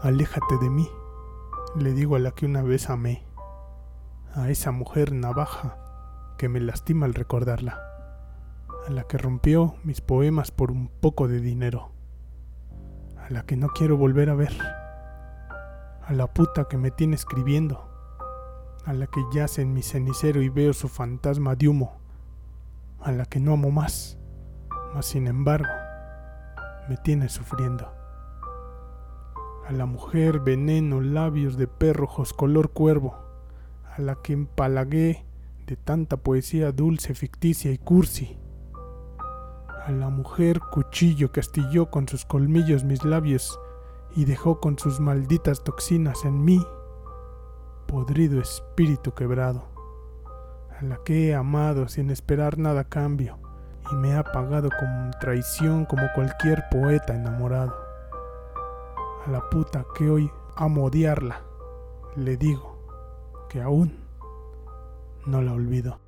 Aléjate de mí, le digo a la que una vez amé, a esa mujer navaja que me lastima al recordarla, a la que rompió mis poemas por un poco de dinero, a la que no quiero volver a ver, a la puta que me tiene escribiendo, a la que yace en mi cenicero y veo su fantasma de humo, a la que no amo más, mas sin embargo me tiene sufriendo a la mujer veneno, labios de perrojos color cuervo, a la que empalagué de tanta poesía dulce, ficticia y cursi, a la mujer cuchillo que astilló con sus colmillos mis labios y dejó con sus malditas toxinas en mí, podrido espíritu quebrado, a la que he amado sin esperar nada cambio y me ha pagado con traición como cualquier poeta enamorado la puta que hoy amo odiarla, le digo que aún no la olvido.